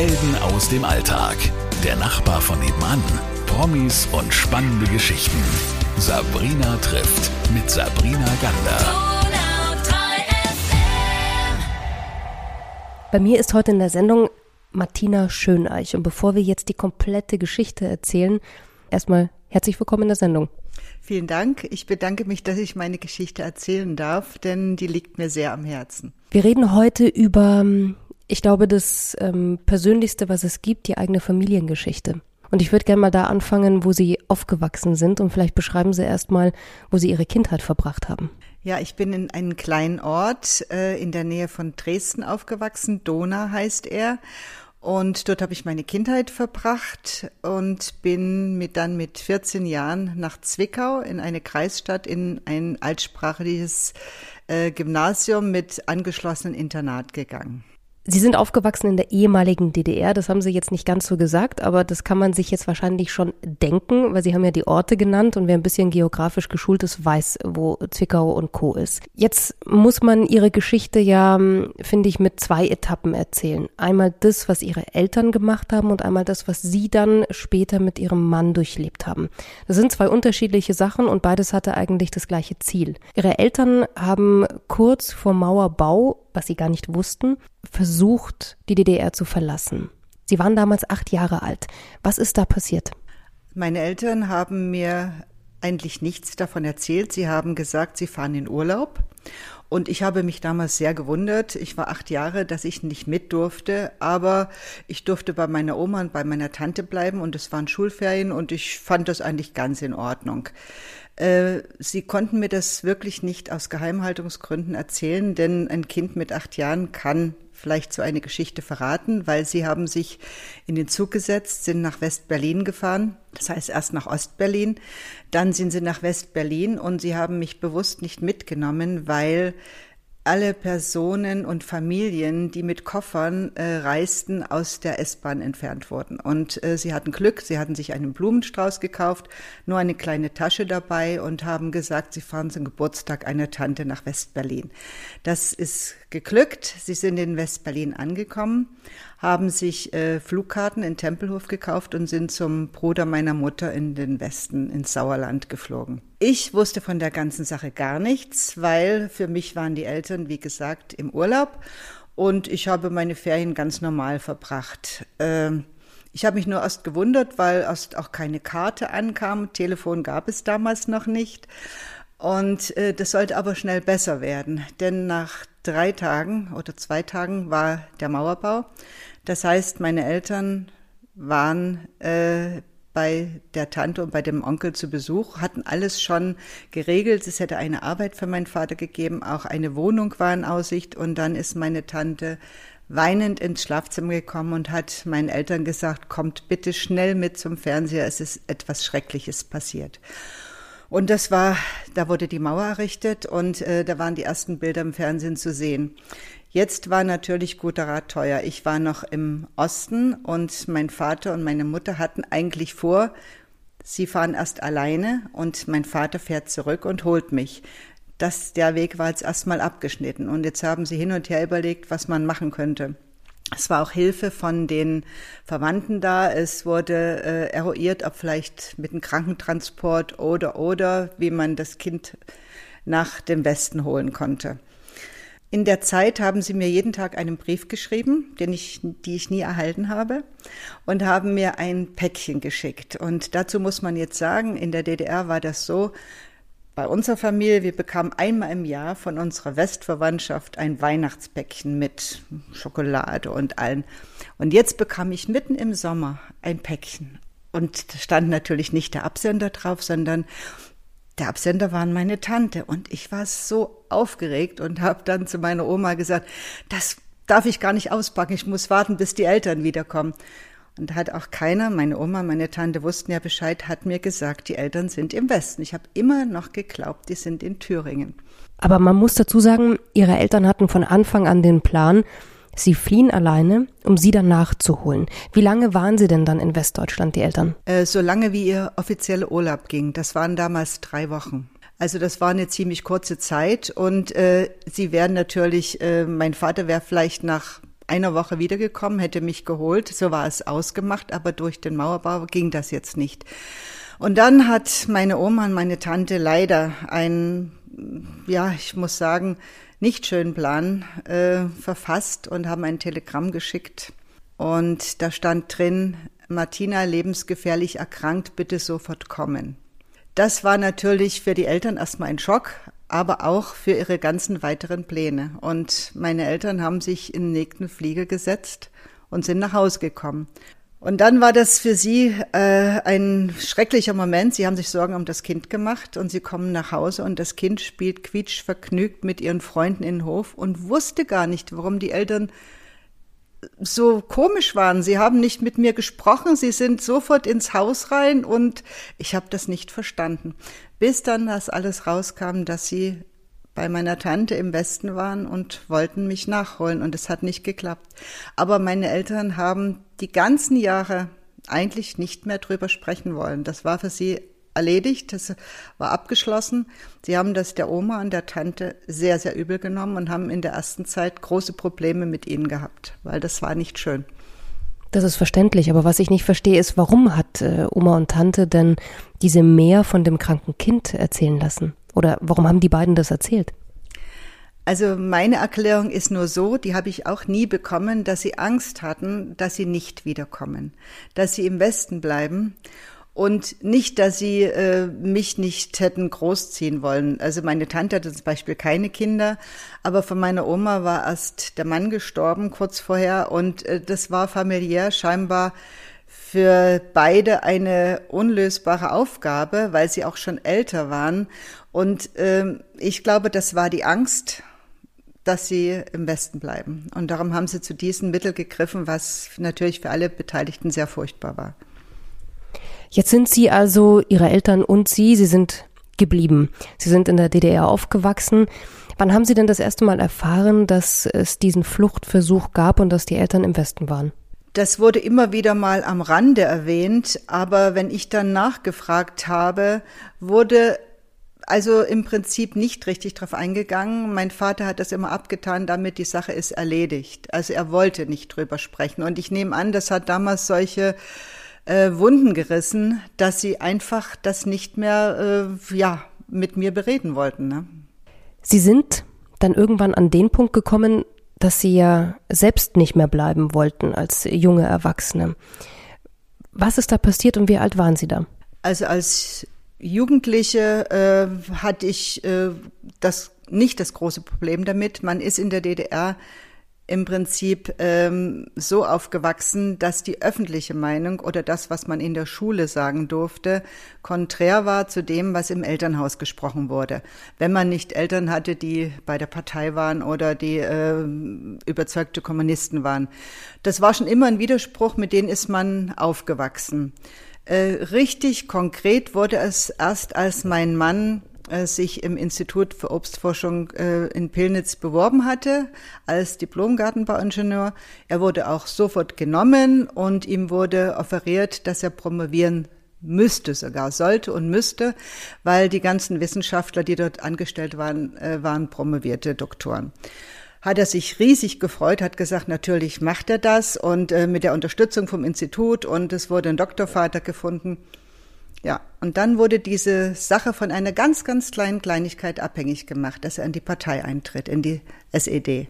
Helden aus dem Alltag. Der Nachbar von nebenan. Promis und spannende Geschichten. Sabrina trifft mit Sabrina Gander. Bei mir ist heute in der Sendung Martina Schöneich. Und bevor wir jetzt die komplette Geschichte erzählen, erstmal herzlich willkommen in der Sendung. Vielen Dank. Ich bedanke mich, dass ich meine Geschichte erzählen darf, denn die liegt mir sehr am Herzen. Wir reden heute über, ich glaube, das ähm, Persönlichste, was es gibt, die eigene Familiengeschichte. Und ich würde gerne mal da anfangen, wo Sie aufgewachsen sind und vielleicht beschreiben Sie erstmal, wo Sie Ihre Kindheit verbracht haben. Ja, ich bin in einem kleinen Ort äh, in der Nähe von Dresden aufgewachsen. Dona heißt er. Und dort habe ich meine Kindheit verbracht und bin mit dann mit 14 Jahren nach Zwickau in eine Kreisstadt in ein altsprachliches äh, Gymnasium mit angeschlossenem Internat gegangen. Sie sind aufgewachsen in der ehemaligen DDR, das haben Sie jetzt nicht ganz so gesagt, aber das kann man sich jetzt wahrscheinlich schon denken, weil Sie haben ja die Orte genannt und wer ein bisschen geografisch geschult ist, weiß, wo Zwickau und Co. ist. Jetzt muss man Ihre Geschichte ja, finde ich, mit zwei Etappen erzählen. Einmal das, was Ihre Eltern gemacht haben und einmal das, was Sie dann später mit Ihrem Mann durchlebt haben. Das sind zwei unterschiedliche Sachen und beides hatte eigentlich das gleiche Ziel. Ihre Eltern haben kurz vor Mauerbau was sie gar nicht wussten, versucht, die DDR zu verlassen. Sie waren damals acht Jahre alt. Was ist da passiert? Meine Eltern haben mir eigentlich nichts davon erzählt. Sie haben gesagt, sie fahren in Urlaub. Und ich habe mich damals sehr gewundert. Ich war acht Jahre, dass ich nicht mit durfte, aber ich durfte bei meiner Oma und bei meiner Tante bleiben und es waren Schulferien und ich fand das eigentlich ganz in Ordnung. Äh, sie konnten mir das wirklich nicht aus Geheimhaltungsgründen erzählen, denn ein Kind mit acht Jahren kann vielleicht so eine Geschichte verraten, weil sie haben sich in den Zug gesetzt, sind nach West-Berlin gefahren, das heißt erst nach Ost-Berlin, dann sind sie nach West-Berlin und sie haben mich bewusst nicht mitgenommen, weil alle Personen und Familien, die mit Koffern äh, reisten, aus der S-Bahn entfernt wurden. Und äh, sie hatten Glück, sie hatten sich einen Blumenstrauß gekauft, nur eine kleine Tasche dabei und haben gesagt, sie fahren zum Geburtstag einer Tante nach West-Berlin. Das ist geglückt. Sie sind in West-Berlin angekommen, haben sich äh, Flugkarten in Tempelhof gekauft und sind zum Bruder meiner Mutter in den Westen, ins Sauerland geflogen. Ich wusste von der ganzen Sache gar nichts, weil für mich waren die Eltern, wie gesagt, im Urlaub und ich habe meine Ferien ganz normal verbracht. Ähm, ich habe mich nur erst gewundert, weil erst auch keine Karte ankam. Telefon gab es damals noch nicht. Und äh, das sollte aber schnell besser werden, denn nach drei Tagen oder zwei Tagen war der Mauerbau. Das heißt, meine Eltern waren äh, bei der Tante und bei dem Onkel zu Besuch, hatten alles schon geregelt. Es hätte eine Arbeit für meinen Vater gegeben, auch eine Wohnung war in Aussicht. Und dann ist meine Tante weinend ins Schlafzimmer gekommen und hat meinen Eltern gesagt, kommt bitte schnell mit zum Fernseher, es ist etwas Schreckliches passiert. Und das war, da wurde die Mauer errichtet und äh, da waren die ersten Bilder im Fernsehen zu sehen. Jetzt war natürlich guter Rat teuer. Ich war noch im Osten und mein Vater und meine Mutter hatten eigentlich vor, sie fahren erst alleine und mein Vater fährt zurück und holt mich. Das, der Weg war jetzt erstmal abgeschnitten und jetzt haben sie hin und her überlegt, was man machen könnte. Es war auch Hilfe von den Verwandten da. Es wurde äh, eruiert, ob vielleicht mit einem Krankentransport oder oder wie man das Kind nach dem Westen holen konnte. In der Zeit haben sie mir jeden Tag einen Brief geschrieben, den ich, die ich nie erhalten habe, und haben mir ein Päckchen geschickt. Und dazu muss man jetzt sagen, in der DDR war das so, bei unserer Familie, wir bekamen einmal im Jahr von unserer Westverwandtschaft ein Weihnachtspäckchen mit Schokolade und allen. Und jetzt bekam ich mitten im Sommer ein Päckchen. Und da stand natürlich nicht der Absender drauf, sondern der Absender waren meine Tante und ich war so aufgeregt und habe dann zu meiner Oma gesagt, das darf ich gar nicht auspacken, ich muss warten, bis die Eltern wiederkommen. Und da hat auch keiner, meine Oma, meine Tante wussten ja Bescheid, hat mir gesagt, die Eltern sind im Westen. Ich habe immer noch geglaubt, die sind in Thüringen. Aber man muss dazu sagen, ihre Eltern hatten von Anfang an den Plan, Sie fliehen alleine, um sie dann nachzuholen. Wie lange waren Sie denn dann in Westdeutschland, die Eltern? Äh, so lange wie ihr offizieller Urlaub ging. Das waren damals drei Wochen. Also das war eine ziemlich kurze Zeit und äh, sie wären natürlich, äh, mein Vater wäre vielleicht nach einer Woche wiedergekommen, hätte mich geholt. So war es ausgemacht, aber durch den Mauerbau ging das jetzt nicht. Und dann hat meine Oma und meine Tante leider einen, ja, ich muss sagen, nicht schönen Plan äh, verfasst und haben ein Telegramm geschickt. Und da stand drin, Martina lebensgefährlich erkrankt, bitte sofort kommen. Das war natürlich für die Eltern erstmal ein Schock, aber auch für ihre ganzen weiteren Pläne. Und meine Eltern haben sich in den nächsten Flieger gesetzt und sind nach Hause gekommen. Und dann war das für sie äh, ein schrecklicher Moment. Sie haben sich Sorgen um das Kind gemacht und sie kommen nach Hause und das Kind spielt quietschvergnügt mit ihren Freunden in den Hof und wusste gar nicht, warum die Eltern so komisch waren. Sie haben nicht mit mir gesprochen, sie sind sofort ins Haus rein und ich habe das nicht verstanden. Bis dann das alles rauskam, dass sie bei meiner Tante im Westen waren und wollten mich nachholen und es hat nicht geklappt. Aber meine Eltern haben die ganzen Jahre eigentlich nicht mehr drüber sprechen wollen. Das war für sie erledigt, das war abgeschlossen. Sie haben das der Oma und der Tante sehr, sehr übel genommen und haben in der ersten Zeit große Probleme mit ihnen gehabt, weil das war nicht schön. Das ist verständlich, aber was ich nicht verstehe, ist, warum hat äh, Oma und Tante denn diese mehr von dem kranken Kind erzählen lassen? Oder warum haben die beiden das erzählt? Also meine Erklärung ist nur so, die habe ich auch nie bekommen, dass sie Angst hatten, dass sie nicht wiederkommen, dass sie im Westen bleiben und nicht, dass sie äh, mich nicht hätten großziehen wollen. Also meine Tante hatte zum Beispiel keine Kinder, aber von meiner Oma war erst der Mann gestorben kurz vorher und äh, das war familiär scheinbar für beide eine unlösbare Aufgabe, weil sie auch schon älter waren. Und äh, ich glaube, das war die Angst, dass sie im Westen bleiben. Und darum haben sie zu diesem Mittel gegriffen, was natürlich für alle Beteiligten sehr furchtbar war. Jetzt sind Sie also, Ihre Eltern und Sie, Sie sind geblieben. Sie sind in der DDR aufgewachsen. Wann haben Sie denn das erste Mal erfahren, dass es diesen Fluchtversuch gab und dass die Eltern im Westen waren? Das wurde immer wieder mal am Rande erwähnt, aber wenn ich dann nachgefragt habe, wurde also im Prinzip nicht richtig drauf eingegangen. Mein Vater hat das immer abgetan, damit die Sache ist erledigt. Also er wollte nicht drüber sprechen. Und ich nehme an, das hat damals solche äh, Wunden gerissen, dass sie einfach das nicht mehr, äh, ja, mit mir bereden wollten. Ne? Sie sind dann irgendwann an den Punkt gekommen, dass Sie ja selbst nicht mehr bleiben wollten als junge Erwachsene. Was ist da passiert und wie alt waren Sie da? Also als Jugendliche äh, hatte ich äh, das nicht das große Problem damit. Man ist in der DDR im Prinzip ähm, so aufgewachsen, dass die öffentliche Meinung oder das, was man in der Schule sagen durfte, konträr war zu dem, was im Elternhaus gesprochen wurde. Wenn man nicht Eltern hatte, die bei der Partei waren oder die äh, überzeugte Kommunisten waren. Das war schon immer ein Widerspruch, mit dem ist man aufgewachsen. Äh, richtig konkret wurde es erst, als mein Mann sich im Institut für Obstforschung äh, in Pillnitz beworben hatte als Diplom-Gartenbauingenieur. Er wurde auch sofort genommen und ihm wurde offeriert, dass er promovieren müsste sogar, sollte und müsste, weil die ganzen Wissenschaftler, die dort angestellt waren, äh, waren promovierte Doktoren hat er sich riesig gefreut, hat gesagt, natürlich macht er das und äh, mit der Unterstützung vom Institut und es wurde ein Doktorvater gefunden. Ja, und dann wurde diese Sache von einer ganz, ganz kleinen Kleinigkeit abhängig gemacht, dass er in die Partei eintritt, in die SED.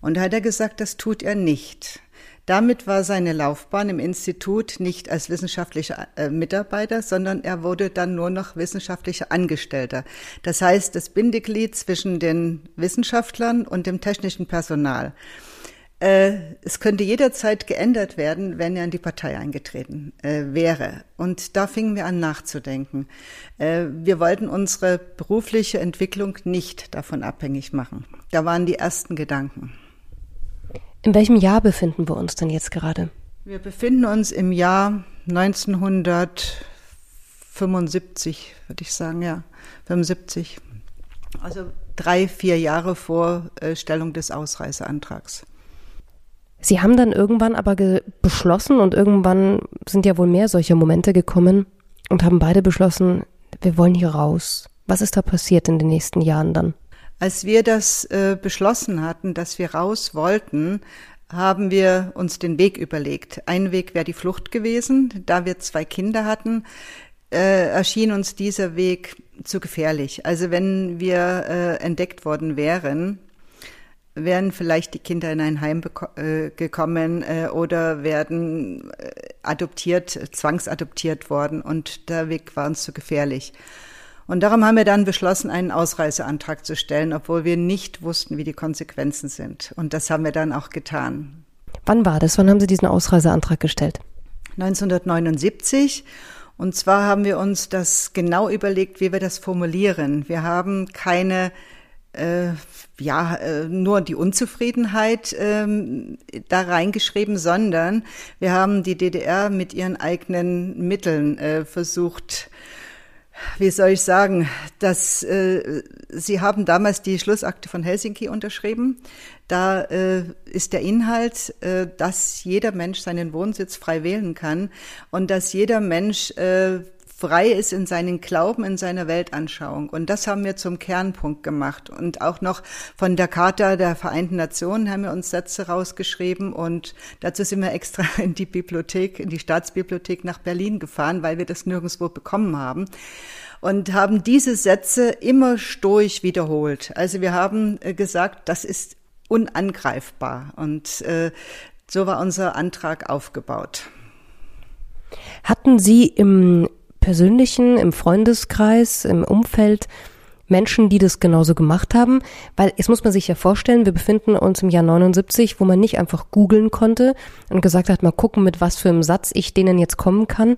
Und da hat er gesagt, das tut er nicht. Damit war seine Laufbahn im Institut nicht als wissenschaftlicher äh, Mitarbeiter, sondern er wurde dann nur noch wissenschaftlicher Angestellter. Das heißt, das Bindeglied zwischen den Wissenschaftlern und dem technischen Personal. Äh, es könnte jederzeit geändert werden, wenn er in die Partei eingetreten äh, wäre. Und da fingen wir an nachzudenken. Äh, wir wollten unsere berufliche Entwicklung nicht davon abhängig machen. Da waren die ersten Gedanken. In welchem Jahr befinden wir uns denn jetzt gerade? Wir befinden uns im Jahr 1975, würde ich sagen, ja, 75. Also drei, vier Jahre vor Stellung des Ausreiseantrags. Sie haben dann irgendwann aber beschlossen und irgendwann sind ja wohl mehr solche Momente gekommen und haben beide beschlossen, wir wollen hier raus. Was ist da passiert in den nächsten Jahren dann? Als wir das äh, beschlossen hatten, dass wir raus wollten, haben wir uns den Weg überlegt. Ein Weg wäre die Flucht gewesen. Da wir zwei Kinder hatten, äh, erschien uns dieser Weg zu gefährlich. Also wenn wir äh, entdeckt worden wären, wären vielleicht die Kinder in ein Heim äh, gekommen äh, oder werden äh, adoptiert, zwangsadoptiert worden und der Weg war uns zu gefährlich. Und darum haben wir dann beschlossen, einen Ausreiseantrag zu stellen, obwohl wir nicht wussten, wie die Konsequenzen sind. Und das haben wir dann auch getan. Wann war das? Wann haben Sie diesen Ausreiseantrag gestellt? 1979. Und zwar haben wir uns das genau überlegt, wie wir das formulieren. Wir haben keine äh, ja äh, nur die Unzufriedenheit ähm, da reingeschrieben, sondern wir haben die DDR mit ihren eigenen Mitteln äh, versucht wie soll ich sagen, dass äh, Sie haben damals die Schlussakte von Helsinki unterschrieben. Da äh, ist der Inhalt, äh, dass jeder Mensch seinen Wohnsitz frei wählen kann und dass jeder Mensch äh, frei ist in seinen Glauben, in seiner Weltanschauung. Und das haben wir zum Kernpunkt gemacht. Und auch noch von der Charta der Vereinten Nationen haben wir uns Sätze rausgeschrieben. Und dazu sind wir extra in die Bibliothek, in die Staatsbibliothek nach Berlin gefahren, weil wir das nirgendwo bekommen haben. Und haben diese Sätze immer stoisch wiederholt. Also wir haben äh, gesagt, das ist unangreifbar. Und äh, so war unser Antrag aufgebaut. Hatten Sie im persönlichen, im Freundeskreis, im Umfeld Menschen, die das genauso gemacht haben? Weil jetzt muss man sich ja vorstellen, wir befinden uns im Jahr 79, wo man nicht einfach googeln konnte und gesagt hat, mal gucken, mit was für einem Satz ich denen jetzt kommen kann.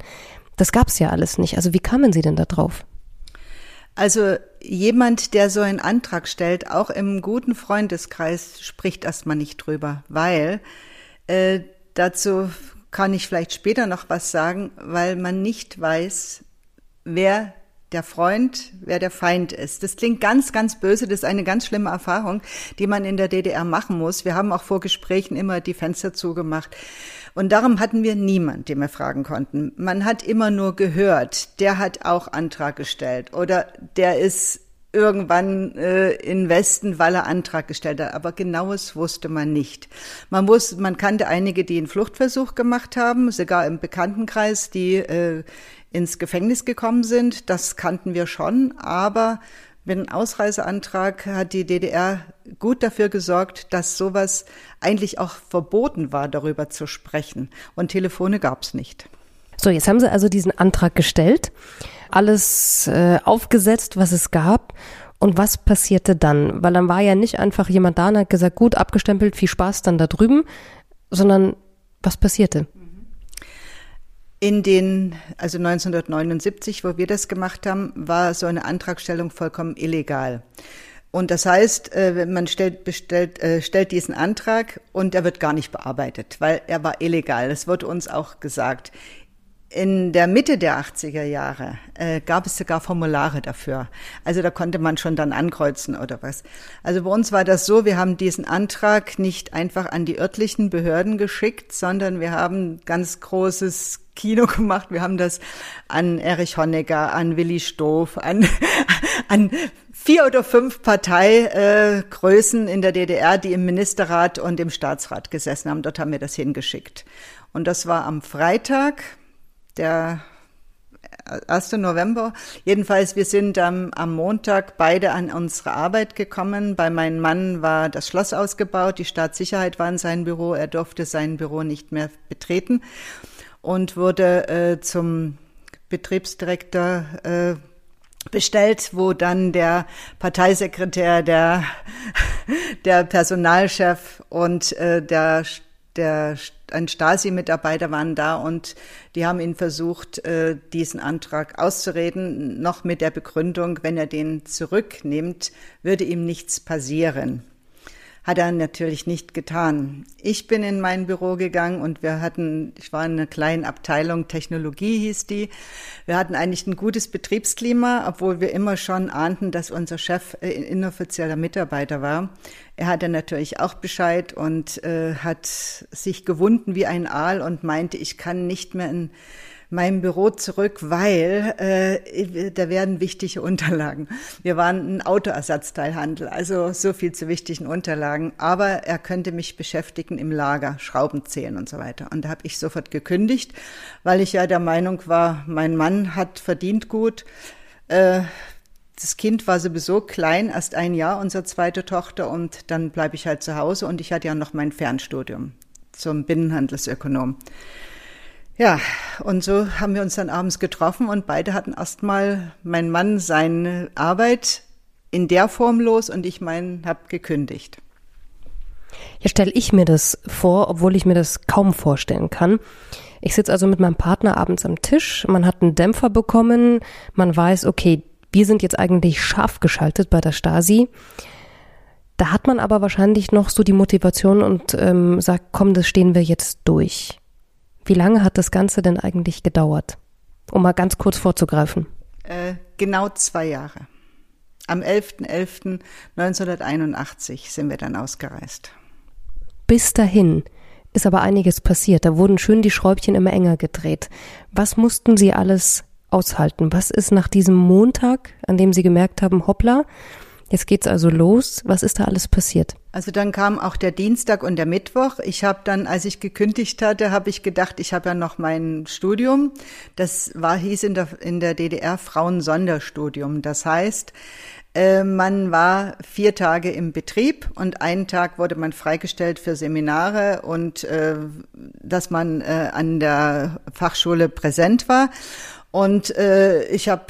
Das gab's ja alles nicht. Also wie kamen Sie denn da drauf? Also jemand, der so einen Antrag stellt, auch im guten Freundeskreis, spricht erstmal nicht drüber, weil äh, dazu kann ich vielleicht später noch was sagen, weil man nicht weiß, wer der Freund, wer der Feind ist. Das klingt ganz, ganz böse. Das ist eine ganz schlimme Erfahrung, die man in der DDR machen muss. Wir haben auch vor Gesprächen immer die Fenster zugemacht. Und darum hatten wir niemand, den wir fragen konnten. Man hat immer nur gehört, der hat auch Antrag gestellt oder der ist irgendwann äh, in Westen, weil er Antrag gestellt hat. Aber genaues wusste man nicht. Man wusste, man kannte einige, die einen Fluchtversuch gemacht haben, sogar im Bekanntenkreis, die äh, ins Gefängnis gekommen sind. Das kannten wir schon. Aber mit einem Ausreiseantrag hat die DDR gut dafür gesorgt, dass sowas eigentlich auch verboten war, darüber zu sprechen. Und Telefone gab es nicht. So, jetzt haben Sie also diesen Antrag gestellt alles äh, aufgesetzt, was es gab. Und was passierte dann? Weil dann war ja nicht einfach jemand da und hat gesagt, gut, abgestempelt, viel Spaß dann da drüben, sondern was passierte? In den, also 1979, wo wir das gemacht haben, war so eine Antragstellung vollkommen illegal. Und das heißt, äh, man stellt, bestellt, äh, stellt diesen Antrag und er wird gar nicht bearbeitet, weil er war illegal. Das wurde uns auch gesagt. In der Mitte der 80er Jahre äh, gab es sogar Formulare dafür. Also da konnte man schon dann ankreuzen oder was. Also bei uns war das so, wir haben diesen Antrag nicht einfach an die örtlichen Behörden geschickt, sondern wir haben ganz großes Kino gemacht. Wir haben das an Erich Honecker, an Willi Stoff, an, an vier oder fünf Parteigrößen äh, in der DDR, die im Ministerrat und im Staatsrat gesessen haben. Dort haben wir das hingeschickt. Und das war am Freitag der 1. November. Jedenfalls, wir sind am, am Montag beide an unsere Arbeit gekommen. Bei meinem Mann war das Schloss ausgebaut, die Staatssicherheit war in seinem Büro, er durfte sein Büro nicht mehr betreten und wurde äh, zum Betriebsdirektor äh, bestellt, wo dann der Parteisekretär, der, der Personalchef und äh, der der, ein Stasi-Mitarbeiter waren da und die haben ihn versucht, äh, diesen Antrag auszureden, noch mit der Begründung, wenn er den zurücknimmt, würde ihm nichts passieren. Hat er natürlich nicht getan. Ich bin in mein Büro gegangen und wir hatten, ich war in einer kleinen Abteilung, Technologie hieß die. Wir hatten eigentlich ein gutes Betriebsklima, obwohl wir immer schon ahnten, dass unser Chef äh, inoffizieller Mitarbeiter war. Er hatte natürlich auch Bescheid und äh, hat sich gewunden wie ein Aal und meinte, ich kann nicht mehr in meinem Büro zurück, weil äh, da werden wichtige Unterlagen. Wir waren ein Autoersatzteilhandel, also so viel zu wichtigen Unterlagen. Aber er könnte mich beschäftigen im Lager, Schrauben zählen und so weiter. Und da habe ich sofort gekündigt, weil ich ja der Meinung war, mein Mann hat verdient gut. Äh, das Kind war sowieso klein, erst ein Jahr, unsere zweite Tochter, und dann bleibe ich halt zu Hause und ich hatte ja noch mein Fernstudium zum Binnenhandelsökonom. Ja, und so haben wir uns dann abends getroffen und beide hatten erstmal mein Mann seine Arbeit in der Form los und ich meinen habe gekündigt. Jetzt stelle ich mir das vor, obwohl ich mir das kaum vorstellen kann. Ich sitze also mit meinem Partner abends am Tisch, man hat einen Dämpfer bekommen, man weiß, okay, wir sind jetzt eigentlich scharf geschaltet bei der Stasi. Da hat man aber wahrscheinlich noch so die Motivation und ähm, sagt, komm, das stehen wir jetzt durch. Wie lange hat das Ganze denn eigentlich gedauert? Um mal ganz kurz vorzugreifen. Äh, genau zwei Jahre. Am 11.11.1981 sind wir dann ausgereist. Bis dahin ist aber einiges passiert. Da wurden schön die Schräubchen immer enger gedreht. Was mussten Sie alles aushalten? Was ist nach diesem Montag, an dem Sie gemerkt haben, hoppla, Jetzt geht's also los. Was ist da alles passiert? Also dann kam auch der Dienstag und der Mittwoch. Ich habe dann, als ich gekündigt hatte, habe ich gedacht, ich habe ja noch mein Studium. Das war hieß in der in der DDR Frauensonderstudium. Das heißt, äh, man war vier Tage im Betrieb und einen Tag wurde man freigestellt für Seminare und äh, dass man äh, an der Fachschule präsent war. Und äh, ich habe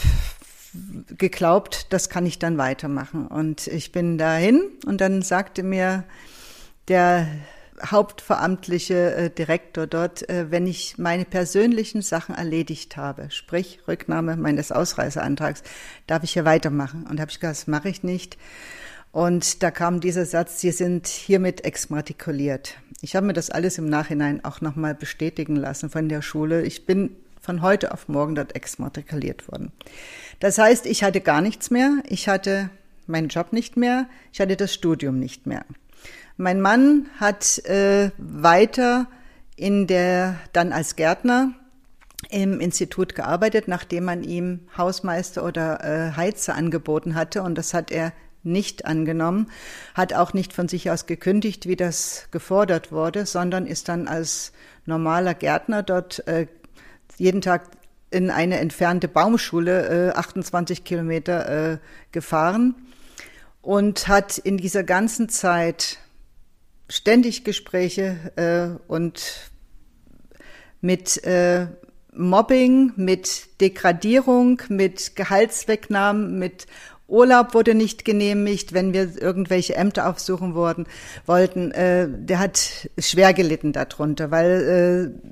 geglaubt, das kann ich dann weitermachen. Und ich bin dahin und dann sagte mir der hauptveramtliche äh, Direktor dort, äh, wenn ich meine persönlichen Sachen erledigt habe, sprich Rücknahme meines Ausreiseantrags, darf ich hier weitermachen. Und habe ich gesagt, das mache ich nicht. Und da kam dieser Satz, Sie sind hiermit exmatrikuliert. Ich habe mir das alles im Nachhinein auch nochmal bestätigen lassen von der Schule. Ich bin von heute auf morgen dort exmatrikuliert worden. Das heißt, ich hatte gar nichts mehr, ich hatte meinen Job nicht mehr, ich hatte das Studium nicht mehr. Mein Mann hat äh, weiter in der dann als Gärtner im Institut gearbeitet, nachdem man ihm Hausmeister oder äh, Heizer angeboten hatte und das hat er nicht angenommen, hat auch nicht von sich aus gekündigt, wie das gefordert wurde, sondern ist dann als normaler Gärtner dort äh, jeden Tag in eine entfernte Baumschule, äh, 28 Kilometer, äh, gefahren und hat in dieser ganzen Zeit ständig Gespräche äh, und mit äh, Mobbing, mit Degradierung, mit Gehaltswegnahmen, mit Urlaub wurde nicht genehmigt, wenn wir irgendwelche Ämter aufsuchen wurden, wollten. Äh, der hat schwer gelitten darunter, weil äh,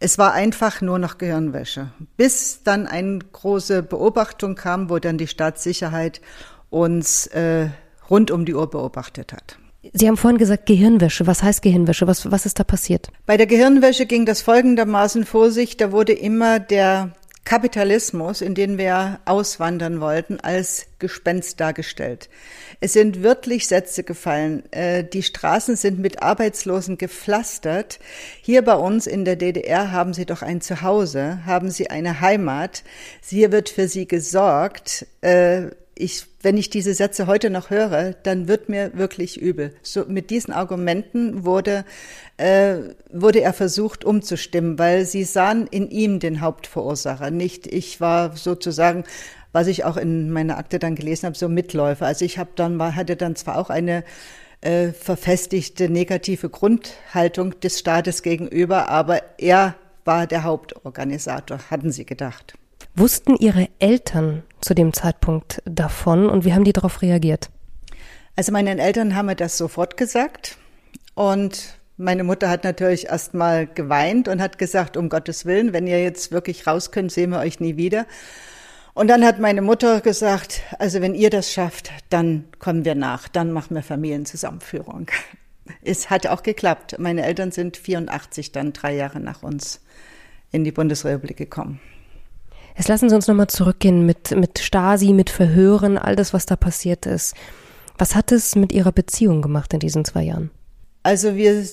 es war einfach nur noch Gehirnwäsche. Bis dann eine große Beobachtung kam, wo dann die Staatssicherheit uns äh, rund um die Uhr beobachtet hat. Sie haben vorhin gesagt Gehirnwäsche. Was heißt Gehirnwäsche? Was, was ist da passiert? Bei der Gehirnwäsche ging das folgendermaßen vor sich. Da wurde immer der Kapitalismus, in den wir auswandern wollten, als Gespenst dargestellt. Es sind wirklich Sätze gefallen. Äh, die Straßen sind mit Arbeitslosen gepflastert. Hier bei uns in der DDR haben sie doch ein Zuhause, haben sie eine Heimat. Hier wird für sie gesorgt. Ich, wenn ich diese Sätze heute noch höre, dann wird mir wirklich übel. So mit diesen Argumenten wurde äh, wurde er versucht umzustimmen, weil sie sahen in ihm den Hauptverursacher, nicht ich war sozusagen was ich auch in meiner Akte dann gelesen habe, so Mitläufer. Also ich habe dann hatte dann zwar auch eine äh, verfestigte negative Grundhaltung des Staates gegenüber, aber er war der Hauptorganisator, hatten sie gedacht. Wussten Ihre Eltern zu dem Zeitpunkt davon und wie haben die darauf reagiert? Also meinen Eltern haben mir das sofort gesagt und meine Mutter hat natürlich erst mal geweint und hat gesagt, um Gottes Willen, wenn ihr jetzt wirklich raus könnt, sehen wir euch nie wieder. Und dann hat meine Mutter gesagt, also wenn ihr das schafft, dann kommen wir nach, dann machen wir Familienzusammenführung. Es hat auch geklappt. Meine Eltern sind 84 dann drei Jahre nach uns in die Bundesrepublik gekommen. Jetzt lassen Sie uns nochmal zurückgehen mit, mit Stasi, mit Verhören, all das, was da passiert ist. Was hat es mit Ihrer Beziehung gemacht in diesen zwei Jahren? Also wir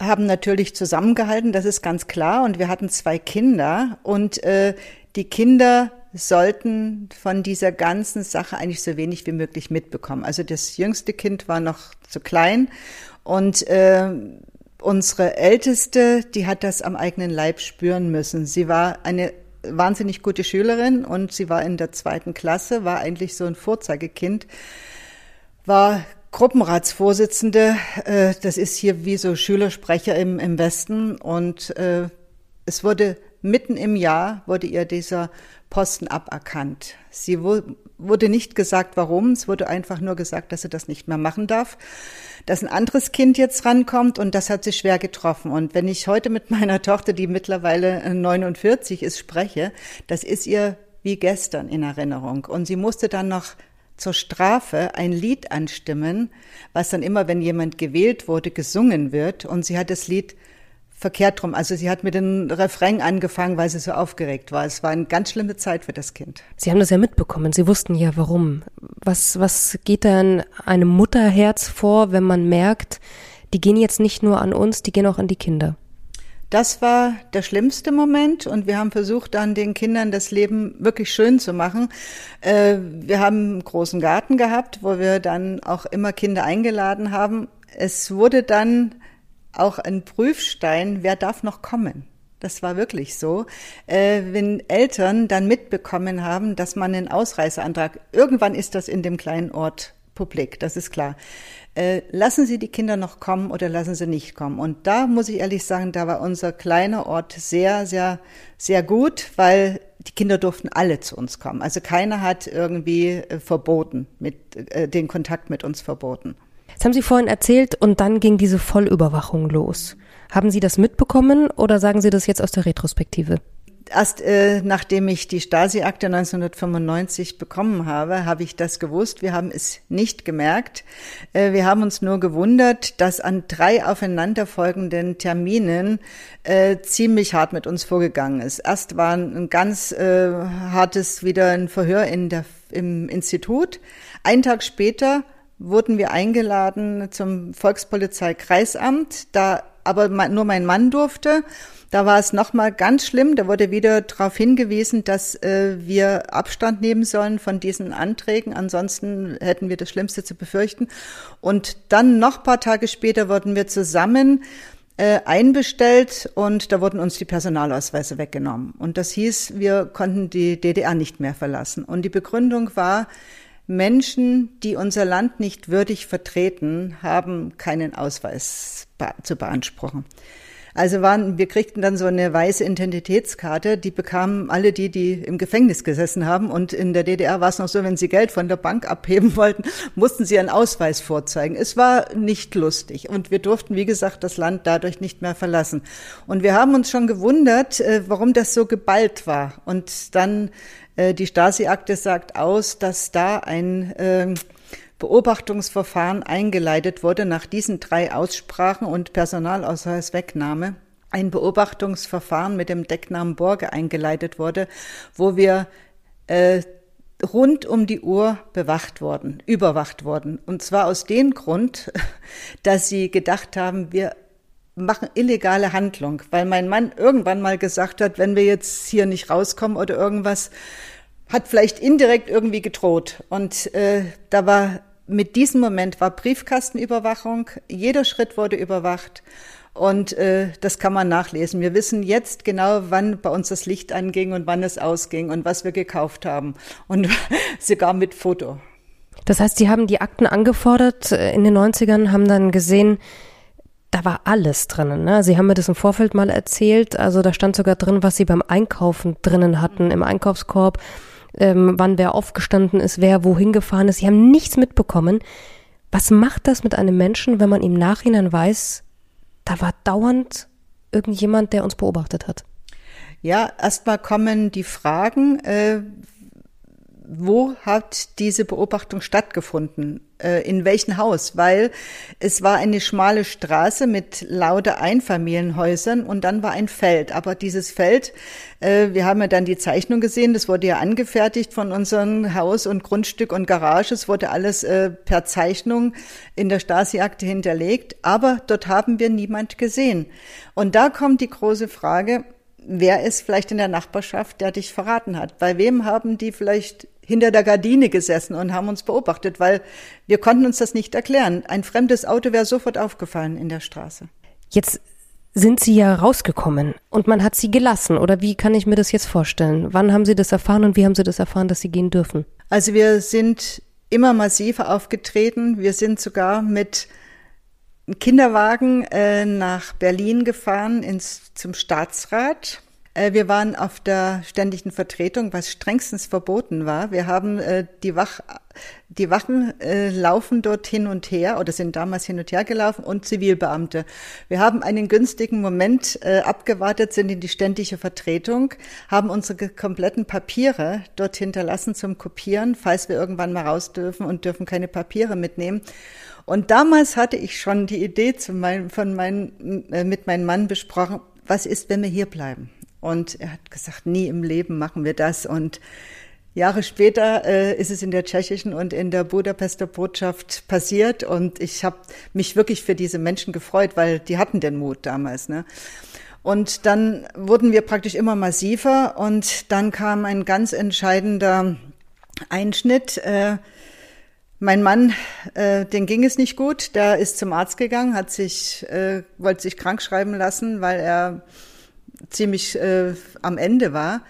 haben natürlich zusammengehalten, das ist ganz klar. Und wir hatten zwei Kinder und äh, die Kinder sollten von dieser ganzen Sache eigentlich so wenig wie möglich mitbekommen. Also das jüngste Kind war noch zu klein und äh, unsere älteste, die hat das am eigenen Leib spüren müssen. Sie war eine wahnsinnig gute Schülerin und sie war in der zweiten Klasse, war eigentlich so ein Vorzeigekind, war Gruppenratsvorsitzende, äh, das ist hier wie so Schülersprecher im, im Westen und äh, es wurde mitten im Jahr wurde ihr dieser Posten aberkannt. Sie wurde nicht gesagt, warum. Es wurde einfach nur gesagt, dass sie das nicht mehr machen darf. Dass ein anderes Kind jetzt rankommt und das hat sie schwer getroffen. Und wenn ich heute mit meiner Tochter, die mittlerweile 49 ist, spreche, das ist ihr wie gestern in Erinnerung. Und sie musste dann noch zur Strafe ein Lied anstimmen, was dann immer, wenn jemand gewählt wurde, gesungen wird. Und sie hat das Lied verkehrt rum. Also sie hat mit dem Refrain angefangen, weil sie so aufgeregt war. Es war eine ganz schlimme Zeit für das Kind. Sie haben das ja mitbekommen. Sie wussten ja warum. Was, was geht da in einem Mutterherz vor, wenn man merkt, die gehen jetzt nicht nur an uns, die gehen auch an die Kinder? Das war der schlimmste Moment und wir haben versucht, dann den Kindern das Leben wirklich schön zu machen. Äh, wir haben einen großen Garten gehabt, wo wir dann auch immer Kinder eingeladen haben. Es wurde dann auch ein Prüfstein, wer darf noch kommen. Das war wirklich so. Äh, wenn Eltern dann mitbekommen haben, dass man einen Ausreiseantrag, irgendwann ist das in dem kleinen Ort publik, das ist klar. Äh, lassen Sie die Kinder noch kommen oder lassen Sie nicht kommen? Und da muss ich ehrlich sagen, da war unser kleiner Ort sehr, sehr, sehr gut, weil die Kinder durften alle zu uns kommen. Also keiner hat irgendwie äh, verboten, mit, äh, den Kontakt mit uns verboten. Das haben Sie vorhin erzählt und dann ging diese Vollüberwachung los. Haben Sie das mitbekommen oder sagen Sie das jetzt aus der Retrospektive? Erst äh, nachdem ich die Stasi-Akte 1995 bekommen habe, habe ich das gewusst. Wir haben es nicht gemerkt. Äh, wir haben uns nur gewundert, dass an drei aufeinanderfolgenden Terminen äh, ziemlich hart mit uns vorgegangen ist. Erst war ein ganz äh, hartes wieder ein Verhör in der, im Institut. Ein Tag später wurden wir eingeladen zum Volkspolizeikreisamt, da aber nur mein Mann durfte. Da war es nochmal ganz schlimm. Da wurde wieder darauf hingewiesen, dass äh, wir Abstand nehmen sollen von diesen Anträgen. Ansonsten hätten wir das Schlimmste zu befürchten. Und dann noch paar Tage später wurden wir zusammen äh, einbestellt und da wurden uns die Personalausweise weggenommen. Und das hieß, wir konnten die DDR nicht mehr verlassen. Und die Begründung war, Menschen, die unser Land nicht würdig vertreten, haben keinen Ausweis zu beanspruchen. Also waren, wir kriegten dann so eine weiße Identitätskarte, die bekamen alle die, die im Gefängnis gesessen haben. Und in der DDR war es noch so, wenn sie Geld von der Bank abheben wollten, mussten sie einen Ausweis vorzeigen. Es war nicht lustig. Und wir durften, wie gesagt, das Land dadurch nicht mehr verlassen. Und wir haben uns schon gewundert, äh, warum das so geballt war. Und dann die Stasi-Akte sagt aus, dass da ein ähm, Beobachtungsverfahren eingeleitet wurde nach diesen drei Aussprachen und Personalausweiswegnahme. Ein Beobachtungsverfahren mit dem Decknamen Borge eingeleitet wurde, wo wir äh, rund um die Uhr bewacht worden, überwacht worden. Und zwar aus dem Grund, dass sie gedacht haben, wir machen illegale Handlung, weil mein Mann irgendwann mal gesagt hat, wenn wir jetzt hier nicht rauskommen oder irgendwas, hat vielleicht indirekt irgendwie gedroht. Und äh, da war mit diesem Moment war Briefkastenüberwachung, jeder Schritt wurde überwacht. Und äh, das kann man nachlesen. Wir wissen jetzt genau, wann bei uns das Licht anging und wann es ausging und was wir gekauft haben. Und sogar mit Foto. Das heißt, Sie haben die Akten angefordert äh, in den 90ern, haben dann gesehen, da war alles drinnen. Ne? Sie haben mir das im Vorfeld mal erzählt. Also da stand sogar drin, was Sie beim Einkaufen drinnen hatten, im Einkaufskorb, ähm, wann wer aufgestanden ist, wer wohin gefahren ist. Sie haben nichts mitbekommen. Was macht das mit einem Menschen, wenn man im Nachhinein weiß, da war dauernd irgendjemand, der uns beobachtet hat? Ja, erstmal kommen die Fragen, äh, wo hat diese Beobachtung stattgefunden? Äh, in welchem Haus? Weil es war eine schmale Straße mit lauter Einfamilienhäusern und dann war ein Feld. Aber dieses Feld, äh, wir haben ja dann die Zeichnung gesehen, das wurde ja angefertigt von unserem Haus und Grundstück und Garage. Es wurde alles äh, per Zeichnung in der Stasi-Akte hinterlegt. Aber dort haben wir niemand gesehen. Und da kommt die große Frage, wer ist vielleicht in der Nachbarschaft, der dich verraten hat? Bei wem haben die vielleicht hinter der Gardine gesessen und haben uns beobachtet, weil wir konnten uns das nicht erklären. Ein fremdes Auto wäre sofort aufgefallen in der Straße. Jetzt sind Sie ja rausgekommen und man hat Sie gelassen. Oder wie kann ich mir das jetzt vorstellen? Wann haben Sie das erfahren und wie haben Sie das erfahren, dass Sie gehen dürfen? Also wir sind immer massiver aufgetreten. Wir sind sogar mit Kinderwagen äh, nach Berlin gefahren ins, zum Staatsrat. Äh, wir waren auf der ständigen Vertretung, was strengstens verboten war. Wir haben äh, die, Wach, die Wachen äh, laufen dort hin und her oder sind damals hin und her gelaufen und Zivilbeamte. Wir haben einen günstigen Moment äh, abgewartet, sind in die ständige Vertretung, haben unsere kompletten Papiere dort hinterlassen zum Kopieren, falls wir irgendwann mal raus dürfen und dürfen keine Papiere mitnehmen. Und damals hatte ich schon die Idee zu mein, von mein, äh, mit meinem Mann besprochen, was ist, wenn wir hier bleiben? Und er hat gesagt, nie im Leben machen wir das. Und Jahre später äh, ist es in der tschechischen und in der Budapester Botschaft passiert. Und ich habe mich wirklich für diese Menschen gefreut, weil die hatten den Mut damals. Ne? Und dann wurden wir praktisch immer massiver. Und dann kam ein ganz entscheidender Einschnitt. Äh, mein Mann, äh, den ging es nicht gut. Der ist zum Arzt gegangen, hat sich, äh, wollte sich krank schreiben lassen, weil er ziemlich äh, am Ende war.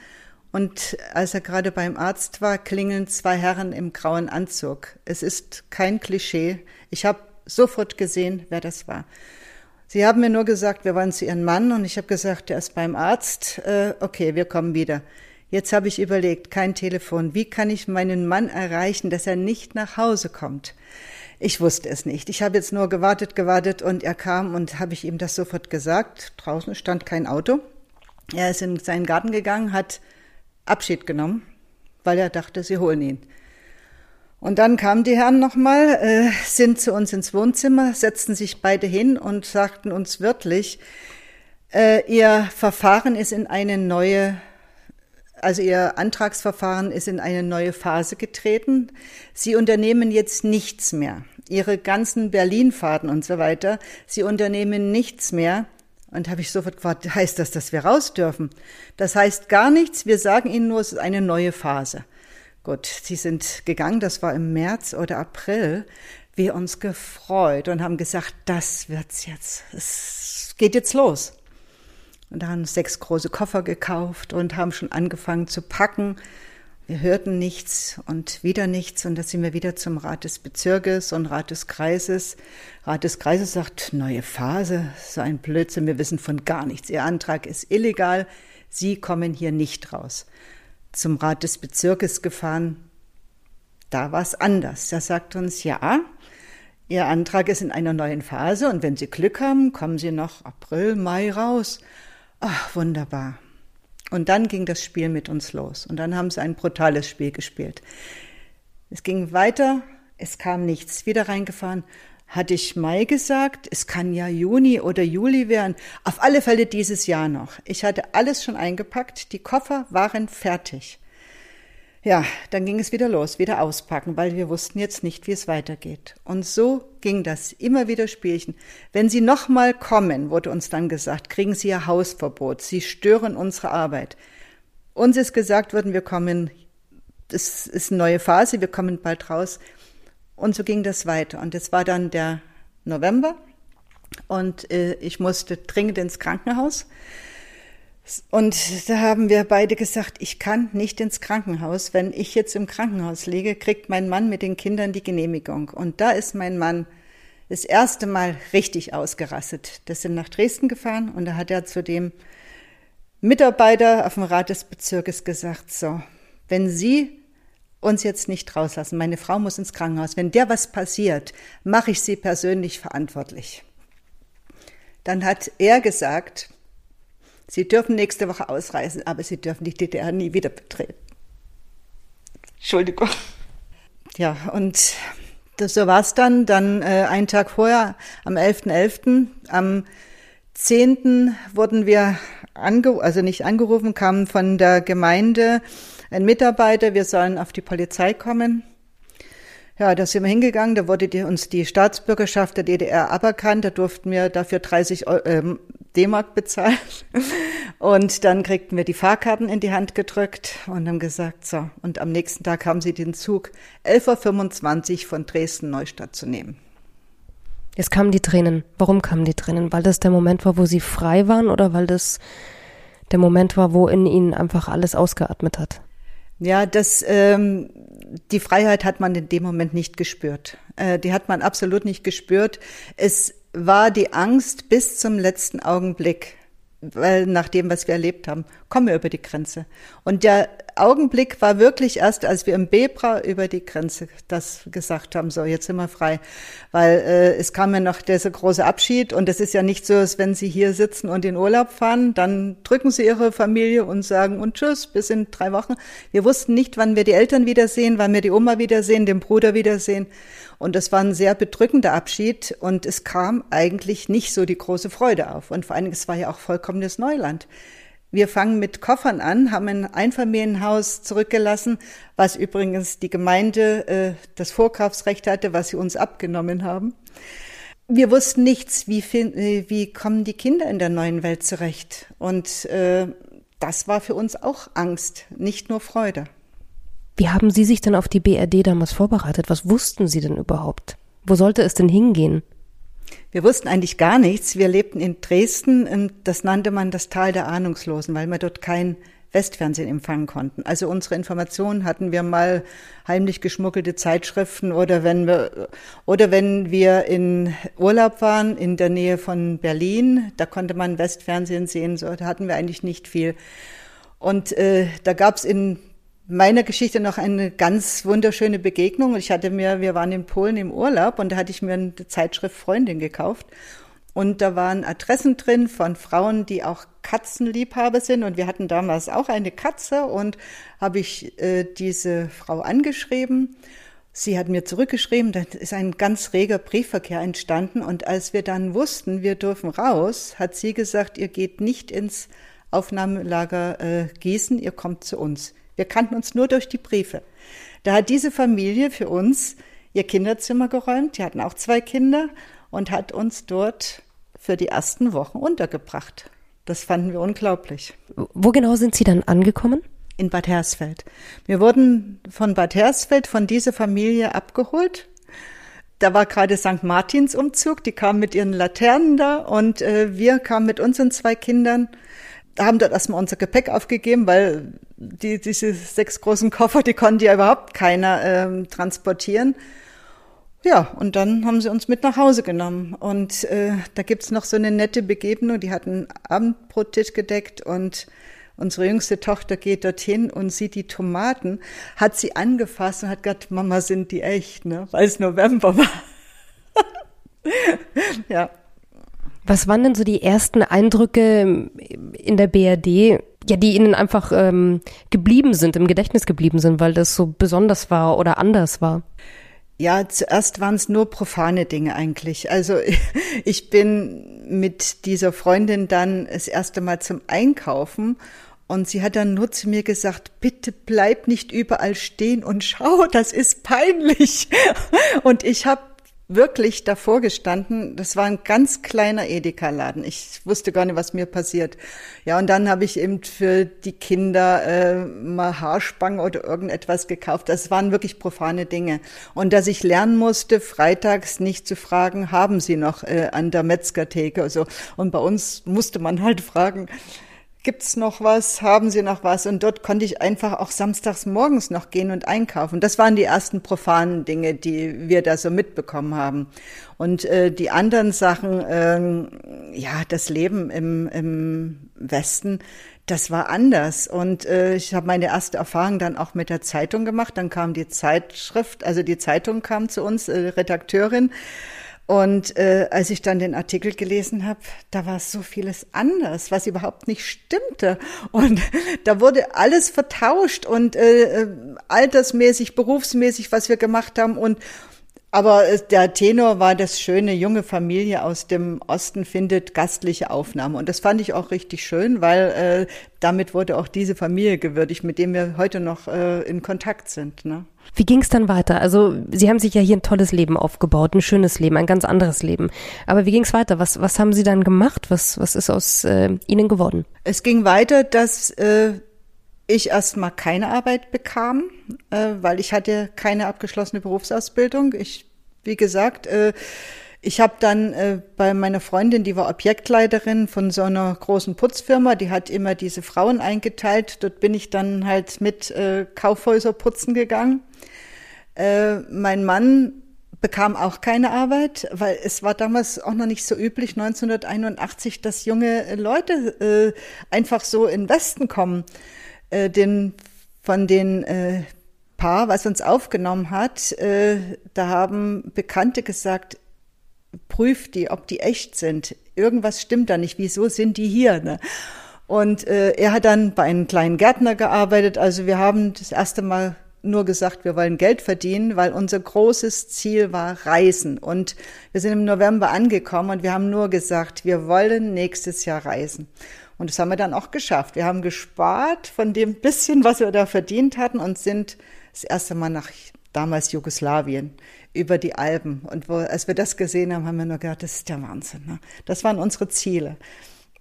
Und als er gerade beim Arzt war, klingeln zwei Herren im grauen Anzug. Es ist kein Klischee. Ich habe sofort gesehen, wer das war. Sie haben mir nur gesagt, wir wollen zu Ihrem Mann. Und ich habe gesagt, der ist beim Arzt. Äh, okay, wir kommen wieder. Jetzt habe ich überlegt, kein Telefon. Wie kann ich meinen Mann erreichen, dass er nicht nach Hause kommt? Ich wusste es nicht. Ich habe jetzt nur gewartet, gewartet und er kam und habe ich ihm das sofort gesagt. Draußen stand kein Auto. Er ist in seinen Garten gegangen, hat Abschied genommen, weil er dachte, sie holen ihn. Und dann kamen die Herren nochmal, äh, sind zu uns ins Wohnzimmer, setzten sich beide hin und sagten uns wörtlich, äh, ihr Verfahren ist in eine neue also Ihr Antragsverfahren ist in eine neue Phase getreten. Sie unternehmen jetzt nichts mehr. Ihre ganzen Berlin-Fahrten und so weiter, Sie unternehmen nichts mehr. Und habe ich sofort gefragt, heißt das, dass wir raus dürfen? Das heißt gar nichts. Wir sagen Ihnen nur, es ist eine neue Phase. Gut, Sie sind gegangen, das war im März oder April. Wir uns gefreut und haben gesagt, das wird's jetzt. Es geht jetzt los und haben sechs große Koffer gekauft und haben schon angefangen zu packen. Wir hörten nichts und wieder nichts und da sind wir wieder zum Rat des Bezirkes und Rat des Kreises. Rat des Kreises sagt, neue Phase, so ein Blödsinn, wir wissen von gar nichts. Ihr Antrag ist illegal, Sie kommen hier nicht raus. Zum Rat des Bezirkes gefahren, da war es anders. Der sagt uns, ja, Ihr Antrag ist in einer neuen Phase und wenn Sie Glück haben, kommen Sie noch April, Mai raus. Ach, wunderbar. Und dann ging das Spiel mit uns los. Und dann haben sie ein brutales Spiel gespielt. Es ging weiter, es kam nichts. Wieder reingefahren. Hatte ich Mai gesagt, es kann ja Juni oder Juli werden. Auf alle Fälle dieses Jahr noch. Ich hatte alles schon eingepackt, die Koffer waren fertig. Ja, dann ging es wieder los, wieder auspacken, weil wir wussten jetzt nicht, wie es weitergeht. Und so ging das immer wieder Spielchen. Wenn Sie nochmal kommen, wurde uns dann gesagt, kriegen Sie Ihr Hausverbot. Sie stören unsere Arbeit. Uns ist gesagt worden, wir kommen, das ist eine neue Phase, wir kommen bald raus. Und so ging das weiter. Und es war dann der November und äh, ich musste dringend ins Krankenhaus. Und da haben wir beide gesagt, ich kann nicht ins Krankenhaus. Wenn ich jetzt im Krankenhaus liege, kriegt mein Mann mit den Kindern die Genehmigung. Und da ist mein Mann das erste Mal richtig ausgerastet. Das sind nach Dresden gefahren und da hat er zu dem Mitarbeiter auf dem Rat des Bezirkes gesagt, so, wenn Sie uns jetzt nicht rauslassen, meine Frau muss ins Krankenhaus, wenn der was passiert, mache ich Sie persönlich verantwortlich. Dann hat er gesagt, Sie dürfen nächste Woche ausreisen, aber Sie dürfen die DDR nie wieder betreten. Entschuldigung. Ja, und das, so war es dann. Dann äh, einen Tag vorher, am 11.11., .11., am 10. wurden wir, ange also nicht angerufen, kam von der Gemeinde ein Mitarbeiter, wir sollen auf die Polizei kommen. Ja, da sind wir hingegangen, da wurde die, uns die Staatsbürgerschaft der DDR aberkannt, da durften wir dafür 30 ähm, D-Mark bezahlen. Und dann kriegten wir die Fahrkarten in die Hand gedrückt und haben gesagt, so, und am nächsten Tag haben sie den Zug 11.25 Uhr von Dresden-Neustadt zu nehmen. Jetzt kamen die Tränen. Warum kamen die Tränen? Weil das der Moment war, wo sie frei waren oder weil das der Moment war, wo in ihnen einfach alles ausgeatmet hat? Ja, das, ähm, die Freiheit hat man in dem Moment nicht gespürt. Äh, die hat man absolut nicht gespürt. Es war die Angst bis zum letzten Augenblick, weil nach dem, was wir erlebt haben, kommen wir über die Grenze. Und der Augenblick war wirklich erst, als wir im Bebra über die Grenze das gesagt haben, so, jetzt sind wir frei. Weil äh, es kam ja noch dieser große Abschied und es ist ja nicht so, als wenn Sie hier sitzen und in Urlaub fahren, dann drücken Sie Ihre Familie und sagen und tschüss, bis in drei Wochen. Wir wussten nicht, wann wir die Eltern wiedersehen, wann wir die Oma wiedersehen, den Bruder wiedersehen. Und das war ein sehr bedrückender Abschied und es kam eigentlich nicht so die große Freude auf. Und vor allen Dingen, es war ja auch vollkommenes Neuland. Wir fangen mit Koffern an, haben ein Einfamilienhaus zurückgelassen, was übrigens die Gemeinde äh, das Vorkaufsrecht hatte, was sie uns abgenommen haben. Wir wussten nichts, wie, äh, wie kommen die Kinder in der neuen Welt zurecht. Und äh, das war für uns auch Angst, nicht nur Freude. Wie haben Sie sich denn auf die BRD damals vorbereitet? Was wussten Sie denn überhaupt? Wo sollte es denn hingehen? Wir wussten eigentlich gar nichts. Wir lebten in Dresden das nannte man das Tal der Ahnungslosen, weil wir dort kein Westfernsehen empfangen konnten. Also unsere Informationen hatten wir mal heimlich geschmuggelte Zeitschriften oder wenn wir, oder wenn wir in Urlaub waren in der Nähe von Berlin, da konnte man Westfernsehen sehen, so, da hatten wir eigentlich nicht viel. Und äh, da gab es in meiner Geschichte noch eine ganz wunderschöne Begegnung. Ich hatte mir, wir waren in Polen im Urlaub und da hatte ich mir eine Zeitschrift Freundin gekauft. Und da waren Adressen drin von Frauen, die auch Katzenliebhaber sind. Und wir hatten damals auch eine Katze und habe ich äh, diese Frau angeschrieben. Sie hat mir zurückgeschrieben, da ist ein ganz reger Briefverkehr entstanden. Und als wir dann wussten, wir dürfen raus, hat sie gesagt, ihr geht nicht ins Aufnahmelager äh, Gießen, ihr kommt zu uns. Wir kannten uns nur durch die Briefe. Da hat diese Familie für uns ihr Kinderzimmer geräumt. Die hatten auch zwei Kinder und hat uns dort für die ersten Wochen untergebracht. Das fanden wir unglaublich. Wo genau sind Sie dann angekommen? In Bad Hersfeld. Wir wurden von Bad Hersfeld von dieser Familie abgeholt. Da war gerade St. Martins Umzug. Die kamen mit ihren Laternen da und äh, wir kamen mit unseren zwei Kindern haben dort erstmal unser Gepäck aufgegeben, weil die, diese sechs großen Koffer, die konnte ja überhaupt keiner ähm, transportieren. Ja, und dann haben sie uns mit nach Hause genommen. Und äh, da gibt's noch so eine nette Begegnung, die hat einen Abendbrottisch gedeckt und unsere jüngste Tochter geht dorthin und sieht die Tomaten, hat sie angefasst und hat gesagt, Mama, sind die echt, ne? Weil es November war. ja. Was waren denn so die ersten Eindrücke in der BRD, ja, die Ihnen einfach ähm, geblieben sind, im Gedächtnis geblieben sind, weil das so besonders war oder anders war? Ja, zuerst waren es nur profane Dinge eigentlich. Also ich bin mit dieser Freundin dann das erste Mal zum Einkaufen und sie hat dann nur zu mir gesagt, bitte bleib nicht überall stehen und schau, das ist peinlich. Und ich habe wirklich davor gestanden. Das war ein ganz kleiner Edeka-Laden. Ich wusste gar nicht, was mir passiert. Ja, und dann habe ich eben für die Kinder äh, mal Haarspangen oder irgendetwas gekauft. Das waren wirklich profane Dinge. Und dass ich lernen musste, freitags nicht zu fragen, haben Sie noch äh, an der Metzgertheke? Also, und bei uns musste man halt fragen, Gibt's noch was? Haben Sie noch was? Und dort konnte ich einfach auch samstags morgens noch gehen und einkaufen. Das waren die ersten profanen Dinge, die wir da so mitbekommen haben. Und äh, die anderen Sachen, ähm, ja, das Leben im, im Westen, das war anders. Und äh, ich habe meine erste Erfahrung dann auch mit der Zeitung gemacht. Dann kam die Zeitschrift, also die Zeitung kam zu uns, äh, Redakteurin. Und äh, als ich dann den Artikel gelesen habe, da war so vieles anders, was überhaupt nicht stimmte. Und da wurde alles vertauscht und äh, äh altersmäßig, berufsmäßig, was wir gemacht haben. Und aber der Tenor war das schöne junge Familie aus dem Osten findet gastliche Aufnahme und das fand ich auch richtig schön, weil äh, damit wurde auch diese Familie gewürdigt, mit dem wir heute noch äh, in Kontakt sind. Ne? Wie ging es dann weiter? Also Sie haben sich ja hier ein tolles Leben aufgebaut, ein schönes Leben, ein ganz anderes Leben. Aber wie ging es weiter? Was was haben Sie dann gemacht? Was was ist aus äh, Ihnen geworden? Es ging weiter, dass äh, ich erstmal keine Arbeit bekam, äh, weil ich hatte keine abgeschlossene Berufsausbildung. Ich, wie gesagt, äh, ich habe dann äh, bei meiner Freundin, die war Objektleiterin von so einer großen Putzfirma, die hat immer diese Frauen eingeteilt. Dort bin ich dann halt mit äh, Kaufhäuser putzen gegangen. Äh, mein Mann bekam auch keine Arbeit, weil es war damals auch noch nicht so üblich, 1981, dass junge Leute äh, einfach so in Westen kommen äh, den, von den äh, Paar, was uns aufgenommen hat, äh, da haben Bekannte gesagt, prüft die, ob die echt sind. Irgendwas stimmt da nicht. Wieso sind die hier? Ne? Und äh, er hat dann bei einem kleinen Gärtner gearbeitet. Also wir haben das erste Mal nur gesagt, wir wollen Geld verdienen, weil unser großes Ziel war Reisen. Und wir sind im November angekommen und wir haben nur gesagt, wir wollen nächstes Jahr reisen. Und das haben wir dann auch geschafft. Wir haben gespart von dem bisschen, was wir da verdient hatten und sind das erste Mal nach damals Jugoslawien über die Alpen. Und wo, als wir das gesehen haben, haben wir nur gedacht, das ist der Wahnsinn. Ne? Das waren unsere Ziele.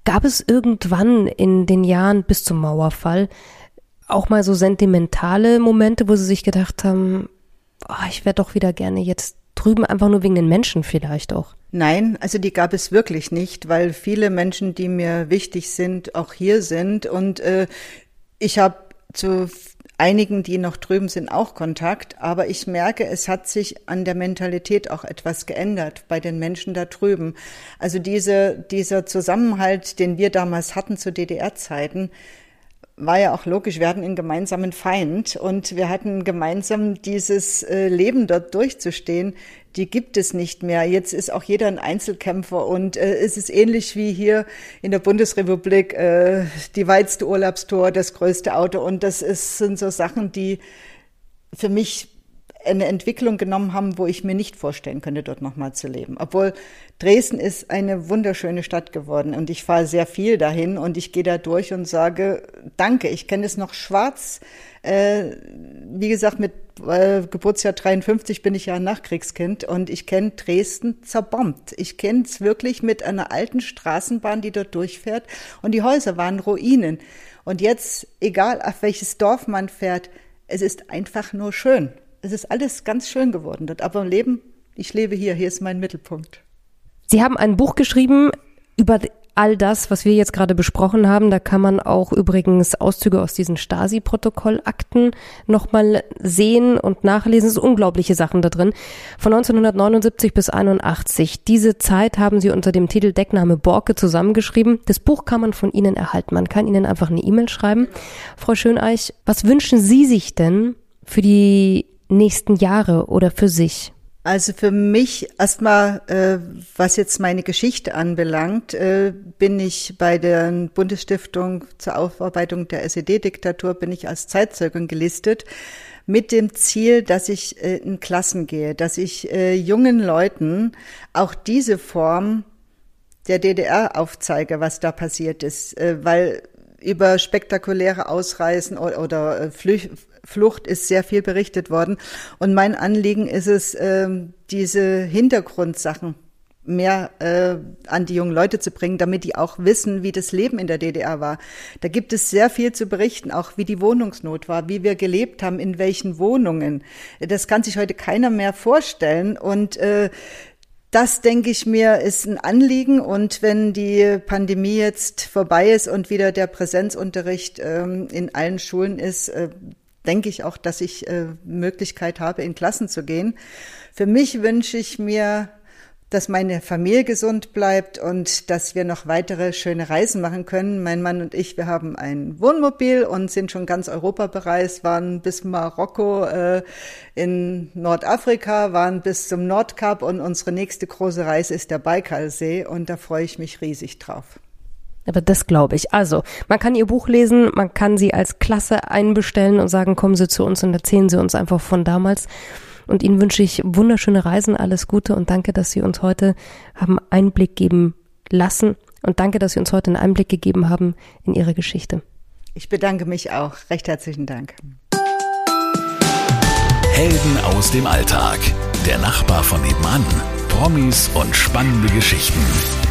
Gab es irgendwann in den Jahren bis zum Mauerfall auch mal so sentimentale Momente, wo Sie sich gedacht haben, oh, ich wäre doch wieder gerne jetzt drüben, einfach nur wegen den Menschen vielleicht auch? Nein, also die gab es wirklich nicht, weil viele Menschen, die mir wichtig sind, auch hier sind. Und äh, ich habe zu einigen, die noch drüben sind, auch Kontakt. Aber ich merke, es hat sich an der Mentalität auch etwas geändert bei den Menschen da drüben. Also diese, dieser Zusammenhalt, den wir damals hatten zu DDR-Zeiten, war ja auch logisch, wir hatten einen gemeinsamen Feind und wir hatten gemeinsam dieses äh, Leben dort durchzustehen. Die gibt es nicht mehr. Jetzt ist auch jeder ein Einzelkämpfer und äh, es ist ähnlich wie hier in der Bundesrepublik äh, die weitste Urlaubstour, das größte Auto und das ist, sind so Sachen, die für mich eine Entwicklung genommen haben, wo ich mir nicht vorstellen könnte, dort nochmal zu leben. Obwohl Dresden ist eine wunderschöne Stadt geworden und ich fahre sehr viel dahin und ich gehe da durch und sage, danke, ich kenne es noch schwarz. Äh, wie gesagt, mit äh, Geburtsjahr 53 bin ich ja ein Nachkriegskind und ich kenne Dresden zerbombt. Ich kenne es wirklich mit einer alten Straßenbahn, die dort durchfährt und die Häuser waren Ruinen. Und jetzt, egal auf welches Dorf man fährt, es ist einfach nur schön es ist alles ganz schön geworden dort. Aber im Leben, ich lebe hier, hier ist mein Mittelpunkt. Sie haben ein Buch geschrieben über all das, was wir jetzt gerade besprochen haben. Da kann man auch übrigens Auszüge aus diesen Stasi-Protokollakten nochmal sehen und nachlesen. Es sind unglaubliche Sachen da drin. Von 1979 bis 81. Diese Zeit haben Sie unter dem Titel Deckname Borke zusammengeschrieben. Das Buch kann man von Ihnen erhalten. Man kann Ihnen einfach eine E-Mail schreiben. Frau Schöneich, was wünschen Sie sich denn für die nächsten Jahre oder für sich? Also für mich erstmal, äh, was jetzt meine Geschichte anbelangt, äh, bin ich bei der Bundesstiftung zur Aufarbeitung der SED-Diktatur, bin ich als Zeitzeugin gelistet mit dem Ziel, dass ich äh, in Klassen gehe, dass ich äh, jungen Leuten auch diese Form der DDR aufzeige, was da passiert ist, äh, weil über spektakuläre Ausreisen oder, oder äh, Flüch Flucht ist sehr viel berichtet worden. Und mein Anliegen ist es, ähm, diese Hintergrundsachen mehr äh, an die jungen Leute zu bringen, damit die auch wissen, wie das Leben in der DDR war. Da gibt es sehr viel zu berichten, auch wie die Wohnungsnot war, wie wir gelebt haben, in welchen Wohnungen. Das kann sich heute keiner mehr vorstellen. Und äh, das, denke ich mir, ist ein Anliegen. Und wenn die Pandemie jetzt vorbei ist und wieder der Präsenzunterricht ähm, in allen Schulen ist, äh, denke ich auch, dass ich äh, Möglichkeit habe, in Klassen zu gehen. Für mich wünsche ich mir, dass meine Familie gesund bleibt und dass wir noch weitere schöne Reisen machen können. Mein Mann und ich, wir haben ein Wohnmobil und sind schon ganz Europa bereist, waren bis Marokko äh, in Nordafrika, waren bis zum Nordkap und unsere nächste große Reise ist der Baikalsee und da freue ich mich riesig drauf. Aber das glaube ich. Also, man kann ihr Buch lesen, man kann sie als Klasse einbestellen und sagen, kommen Sie zu uns und erzählen Sie uns einfach von damals. Und Ihnen wünsche ich wunderschöne Reisen, alles Gute und danke, dass Sie uns heute haben Einblick geben lassen. Und danke, dass Sie uns heute einen Einblick gegeben haben in Ihre Geschichte. Ich bedanke mich auch. Recht herzlichen Dank. Helden aus dem Alltag. Der Nachbar von nebenan. Promis und spannende Geschichten.